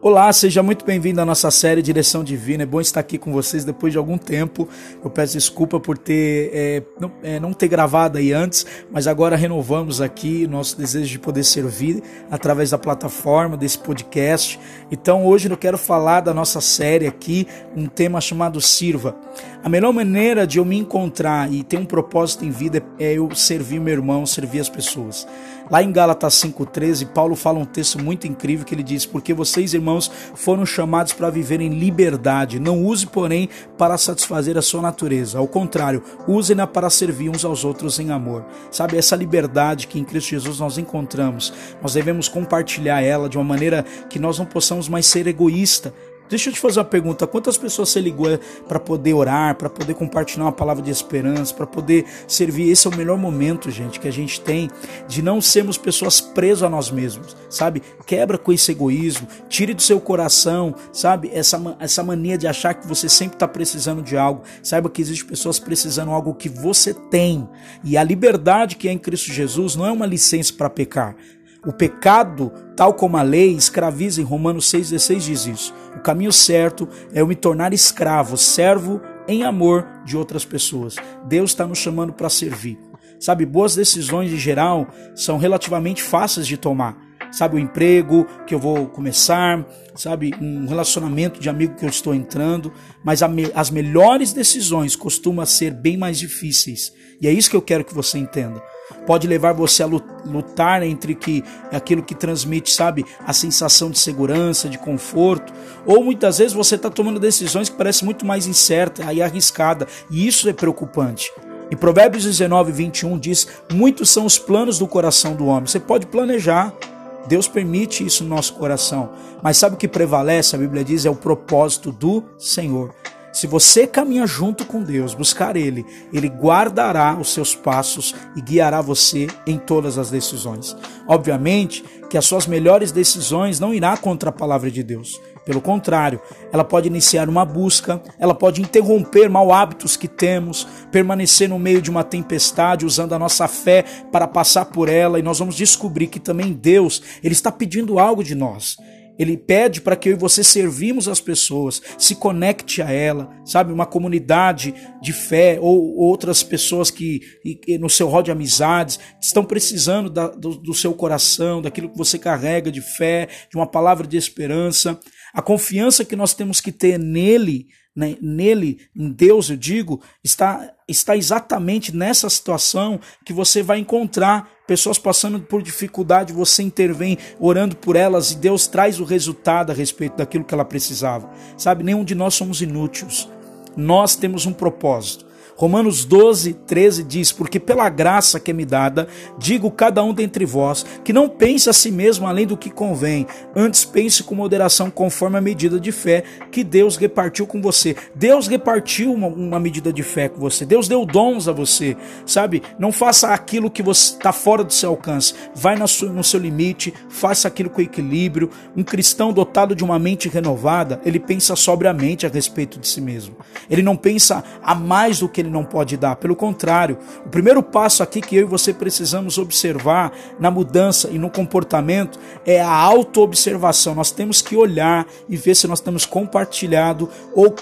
Olá, seja muito bem-vindo à nossa série Direção Divina. É bom estar aqui com vocês depois de algum tempo. Eu peço desculpa por ter é, não, é, não, ter gravado aí antes, mas agora renovamos aqui nosso desejo de poder servir através da plataforma desse podcast. Então hoje eu quero falar da nossa série aqui, um tema chamado Sirva. A melhor maneira de eu me encontrar e ter um propósito em vida é eu servir meu irmão, servir as pessoas. Lá em Gálatas 5,13, Paulo fala um texto muito incrível que ele diz: Porque vocês, irmãos, foram chamados para viver em liberdade. Não use, porém, para satisfazer a sua natureza. Ao contrário, use-na para servir uns aos outros em amor. Sabe, essa liberdade que em Cristo Jesus nós encontramos, nós devemos compartilhar ela de uma maneira que nós não possamos mais ser egoísta Deixa eu te fazer uma pergunta: quantas pessoas você ligou para poder orar, para poder compartilhar uma palavra de esperança, para poder servir? Esse é o melhor momento, gente, que a gente tem de não sermos pessoas presas a nós mesmos, sabe? Quebra com esse egoísmo, tire do seu coração, sabe? Essa, essa mania de achar que você sempre está precisando de algo. Saiba que existem pessoas precisando de algo que você tem. E a liberdade que é em Cristo Jesus não é uma licença para pecar. O pecado, tal como a lei, escraviza em Romanos 6,16 diz isso. O caminho certo é eu me tornar escravo, servo em amor de outras pessoas. Deus está nos chamando para servir. Sabe, boas decisões em geral são relativamente fáceis de tomar. Sabe, o emprego que eu vou começar, sabe, um relacionamento de amigo que eu estou entrando, mas as melhores decisões costumam ser bem mais difíceis. E é isso que eu quero que você entenda pode levar você a lutar entre que aquilo que transmite, sabe, a sensação de segurança, de conforto, ou muitas vezes você está tomando decisões que parecem muito mais incertas e arriscada, e isso é preocupante. Em Provérbios 19, 21 diz: Muitos são os planos do coração do homem. Você pode planejar, Deus permite isso no nosso coração, mas sabe o que prevalece? A Bíblia diz: é o propósito do Senhor. Se você caminha junto com Deus, buscar Ele, Ele guardará os seus passos e guiará você em todas as decisões. Obviamente que as suas melhores decisões não irá contra a palavra de Deus. Pelo contrário, ela pode iniciar uma busca, ela pode interromper mau hábitos que temos, permanecer no meio de uma tempestade usando a nossa fé para passar por ela e nós vamos descobrir que também Deus, ele está pedindo algo de nós. Ele pede para que eu e você servimos as pessoas, se conecte a ela, sabe? Uma comunidade de fé ou outras pessoas que, no seu rol de amizades, estão precisando da, do, do seu coração, daquilo que você carrega de fé, de uma palavra de esperança. A confiança que nós temos que ter nele né, nele, em Deus, eu digo, está, está exatamente nessa situação que você vai encontrar pessoas passando por dificuldade, você intervém orando por elas e Deus traz o resultado a respeito daquilo que ela precisava. Sabe, nenhum de nós somos inúteis. Nós temos um propósito. Romanos 12, 13 diz: Porque pela graça que é me dada, digo cada um dentre vós, que não pense a si mesmo além do que convém, antes pense com moderação conforme a medida de fé que Deus repartiu com você. Deus repartiu uma, uma medida de fé com você, Deus deu dons a você, sabe? Não faça aquilo que você está fora do seu alcance, vai no seu, no seu limite, faça aquilo com equilíbrio. Um cristão dotado de uma mente renovada, ele pensa sobriamente a respeito de si mesmo, ele não pensa a mais do que ele ele não pode dar. Pelo contrário, o primeiro passo aqui que eu e você precisamos observar na mudança e no comportamento é a autoobservação. Nós temos que olhar e ver se nós temos compartilhado ou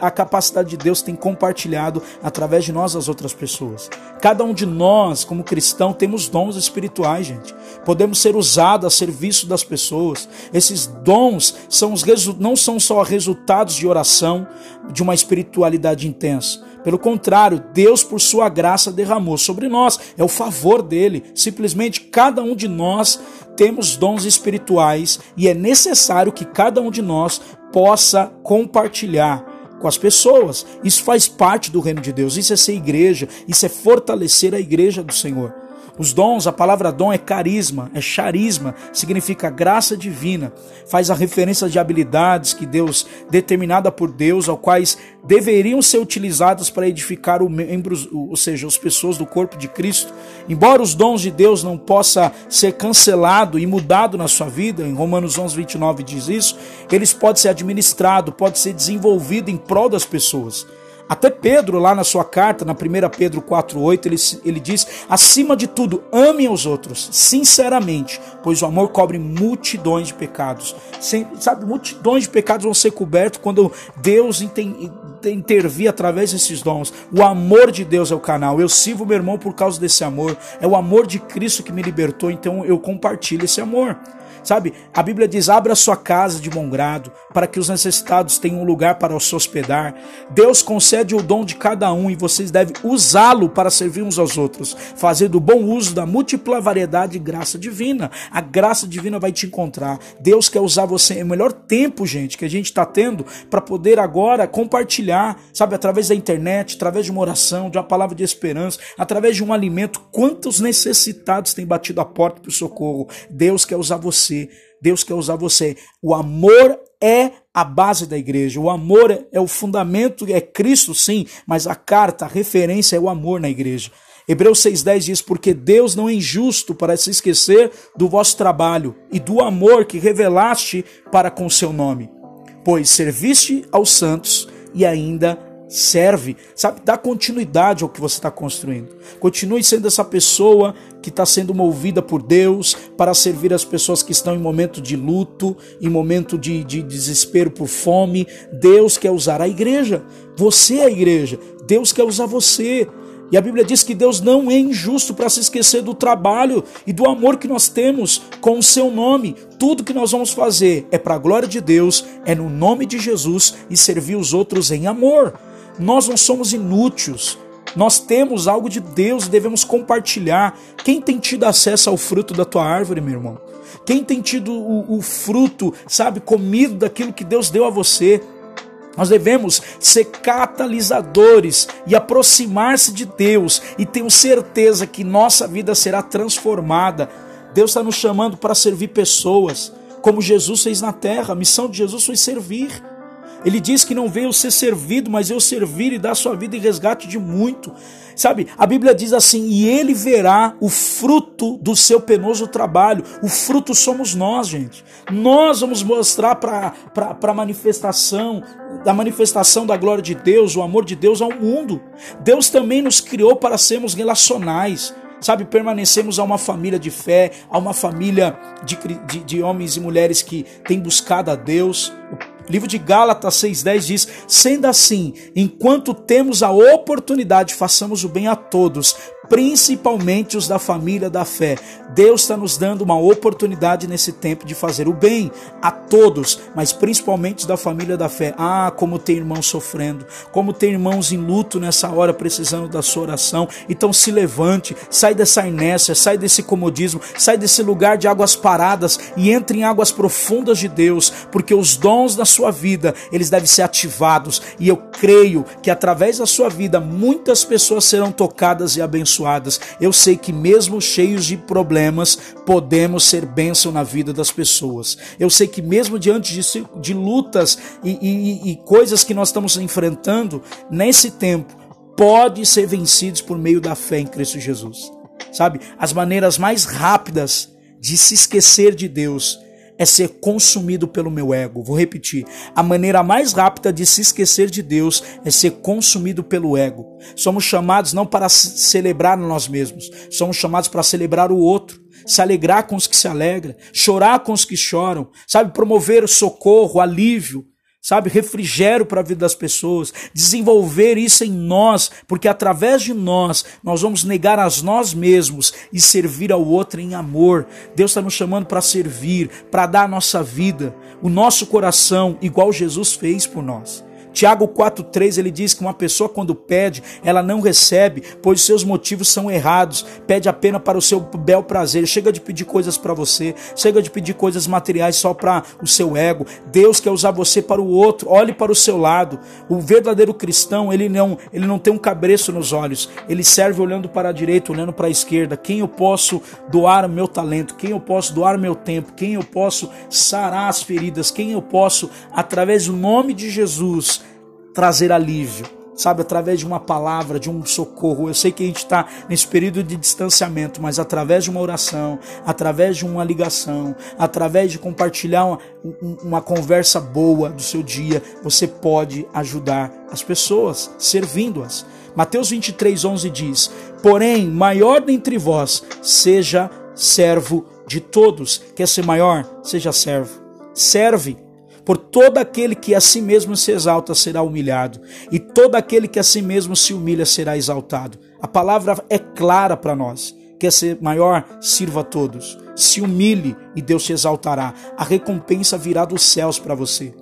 a capacidade de Deus tem compartilhado através de nós as outras pessoas. Cada um de nós, como cristão, temos dons espirituais, gente. Podemos ser usados a serviço das pessoas. Esses dons são os não são só resultados de oração, de uma espiritualidade intensa pelo contrário, Deus, por sua graça, derramou sobre nós. É o favor dele. Simplesmente cada um de nós temos dons espirituais e é necessário que cada um de nós possa compartilhar com as pessoas. Isso faz parte do reino de Deus. Isso é ser igreja, isso é fortalecer a igreja do Senhor. Os dons, a palavra dom é carisma, é charisma, significa graça divina. Faz a referência de habilidades que Deus, determinada por Deus, ao quais deveriam ser utilizadas para edificar os membros, ou seja, as pessoas do corpo de Cristo. Embora os dons de Deus não possa ser cancelado e mudado na sua vida, em Romanos 11, 29 diz isso, eles podem ser administrados, podem ser desenvolvidos em prol das pessoas. Até Pedro, lá na sua carta, na 1 Pedro 4,8, ele, ele diz: acima de tudo, amem os outros, sinceramente, pois o amor cobre multidões de pecados. Sem, sabe, multidões de pecados vão ser cobertos quando Deus intervir através desses dons. O amor de Deus é o canal. Eu sirvo meu irmão por causa desse amor. É o amor de Cristo que me libertou, então eu compartilho esse amor. Sabe, a Bíblia diz: abra sua casa de bom grado, para que os necessitados tenham um lugar para se hospedar. Deus concede o dom de cada um e vocês devem usá-lo para servir uns aos outros, fazendo bom uso da múltipla variedade de graça divina. A graça divina vai te encontrar. Deus quer usar você. É o melhor tempo, gente, que a gente está tendo para poder agora compartilhar, sabe, através da internet, através de uma oração, de uma palavra de esperança, através de um alimento. Quantos necessitados têm batido a porta para o socorro? Deus quer usar você você. Deus quer usar você. O amor é a base da igreja. O amor é, o fundamento, é Cristo sim, mas a carta, a referência é o amor na igreja. Hebreus 6,10 diz: Porque Deus não é injusto para se esquecer do vosso trabalho e do amor que revelaste para com seu nome, pois serviste aos santos e ainda serve, sabe? Dá continuidade ao que você está construindo. Continue sendo essa pessoa que está sendo movida por Deus para servir as pessoas que estão em momento de luto, em momento de, de desespero por fome. Deus quer usar a igreja. Você é a igreja. Deus quer usar você. E a Bíblia diz que Deus não é injusto para se esquecer do trabalho e do amor que nós temos com o seu nome. Tudo que nós vamos fazer é para a glória de Deus, é no nome de Jesus e servir os outros em amor. Nós não somos inúteis. Nós temos algo de Deus e devemos compartilhar. Quem tem tido acesso ao fruto da tua árvore, meu irmão? Quem tem tido o, o fruto, sabe, comido daquilo que Deus deu a você? Nós devemos ser catalisadores e aproximar-se de Deus e tenho certeza que nossa vida será transformada. Deus está nos chamando para servir pessoas, como Jesus fez na terra. A missão de Jesus foi servir. Ele diz que não veio ser servido, mas eu servir e dar sua vida em resgate de muito. Sabe, a Bíblia diz assim: e ele verá o fruto do seu penoso trabalho. O fruto somos nós, gente. Nós vamos mostrar para a manifestação, da manifestação da glória de Deus, o amor de Deus ao mundo. Deus também nos criou para sermos relacionais sabe, permanecemos a uma família de fé, a uma família de, de, de, homens e mulheres que têm buscado a Deus. Livro de Gálatas 6,10 diz: Sendo assim, enquanto temos a oportunidade, façamos o bem a todos, principalmente os da família da fé. Deus está nos dando uma oportunidade nesse tempo de fazer o bem a todos, mas principalmente os da família da fé. Ah, como tem irmãos sofrendo, como tem irmãos em luto nessa hora precisando da sua oração. Então se levante, sai dessa inércia, sai desse comodismo, sai desse lugar de águas paradas e entre em águas profundas de Deus, porque os dons da sua vida, eles devem ser ativados e eu creio que através da sua vida muitas pessoas serão tocadas e abençoadas. Eu sei que, mesmo cheios de problemas, podemos ser bênção na vida das pessoas. Eu sei que, mesmo diante de, de lutas e, e, e coisas que nós estamos enfrentando, nesse tempo, pode ser vencidos por meio da fé em Cristo Jesus. Sabe, as maneiras mais rápidas de se esquecer de Deus é ser consumido pelo meu ego. Vou repetir. A maneira mais rápida de se esquecer de Deus é ser consumido pelo ego. Somos chamados não para celebrar nós mesmos, somos chamados para celebrar o outro. Se alegrar com os que se alegram, chorar com os que choram, sabe, promover socorro, alívio, sabe, refrigério para a vida das pessoas, desenvolver isso em nós, porque através de nós nós vamos negar a nós mesmos e servir ao outro em amor. Deus está nos chamando para servir, para dar a nossa vida, o nosso coração, igual Jesus fez por nós. Tiago 4,3 ele diz que uma pessoa quando pede, ela não recebe, pois seus motivos são errados, pede apenas para o seu bel prazer, chega de pedir coisas para você, chega de pedir coisas materiais só para o seu ego. Deus quer usar você para o outro, olhe para o seu lado. O verdadeiro cristão, ele não, ele não tem um cabreço nos olhos, ele serve olhando para a direita, olhando para a esquerda. Quem eu posso doar meu talento, quem eu posso doar meu tempo, quem eu posso sarar as feridas, quem eu posso, através do nome de Jesus, trazer alívio. sabe, através de uma palavra, de um socorro. Eu sei que a gente está nesse período de distanciamento, mas através de uma oração, através de uma ligação, através de compartilhar uma, uma conversa boa do seu dia, você pode ajudar as pessoas, servindo-as. Mateus 23, 11 diz: Porém, maior dentre vós seja servo de todos. Quer ser maior? Seja servo. Serve por todo aquele que a si mesmo se exalta será humilhado, e todo aquele que a si mesmo se humilha será exaltado. A palavra é clara para nós. Quer ser maior? Sirva a todos. Se humilhe e Deus te exaltará. A recompensa virá dos céus para você.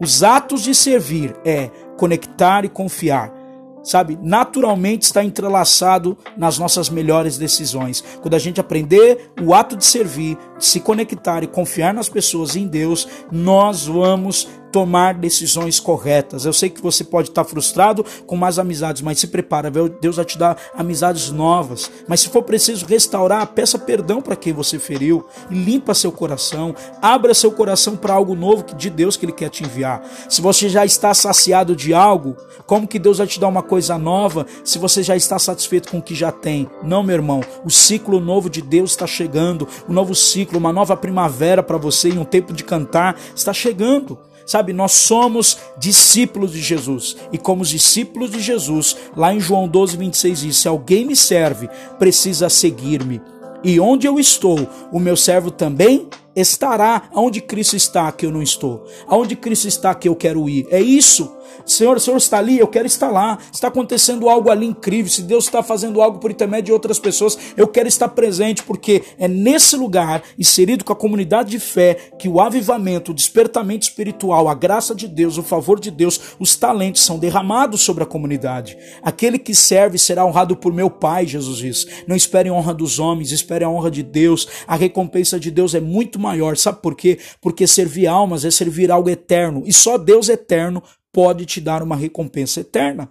Os atos de servir é conectar e confiar sabe, naturalmente está entrelaçado nas nossas melhores decisões. Quando a gente aprender o ato de servir, se conectar e confiar nas pessoas e em Deus, nós vamos tomar decisões corretas. Eu sei que você pode estar frustrado com mais amizades, mas se prepara, Deus vai te dar amizades novas. Mas se for preciso restaurar, peça perdão para quem você feriu limpa seu coração. Abra seu coração para algo novo de Deus que Ele quer te enviar. Se você já está saciado de algo, como que Deus vai te dar uma coisa nova se você já está satisfeito com o que já tem? Não, meu irmão. O ciclo novo de Deus está chegando. Um novo ciclo, uma nova primavera para você em um tempo de cantar está chegando. Sabe, nós somos discípulos de Jesus. E como discípulos de Jesus, lá em João 12, 26 diz: Se alguém me serve, precisa seguir-me. E onde eu estou, o meu servo também estará. Onde Cristo está, que eu não estou. Aonde Cristo está, que eu quero ir. É isso Senhor, o Senhor está ali, eu quero estar lá. Está acontecendo algo ali incrível. Se Deus está fazendo algo por intermédio de outras pessoas, eu quero estar presente, porque é nesse lugar, inserido com a comunidade de fé, que o avivamento, o despertamento espiritual, a graça de Deus, o favor de Deus, os talentos são derramados sobre a comunidade. Aquele que serve será honrado por meu Pai, Jesus diz. Não espere a honra dos homens, espere a honra de Deus. A recompensa de Deus é muito maior. Sabe por quê? Porque servir almas é servir algo eterno. E só Deus eterno pode te dar uma recompensa eterna.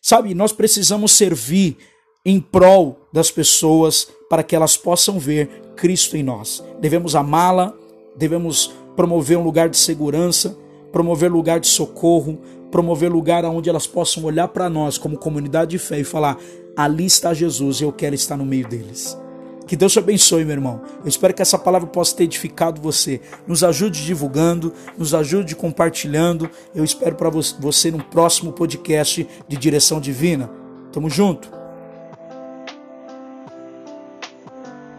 Sabe, nós precisamos servir em prol das pessoas para que elas possam ver Cristo em nós. Devemos amá-la, devemos promover um lugar de segurança, promover lugar de socorro, promover lugar onde elas possam olhar para nós como comunidade de fé e falar: ali está Jesus eu quero estar no meio deles. Que Deus te abençoe, meu irmão. Eu espero que essa palavra possa ter edificado você. Nos ajude divulgando, nos ajude compartilhando. Eu espero para você no próximo podcast de Direção Divina. Tamo junto.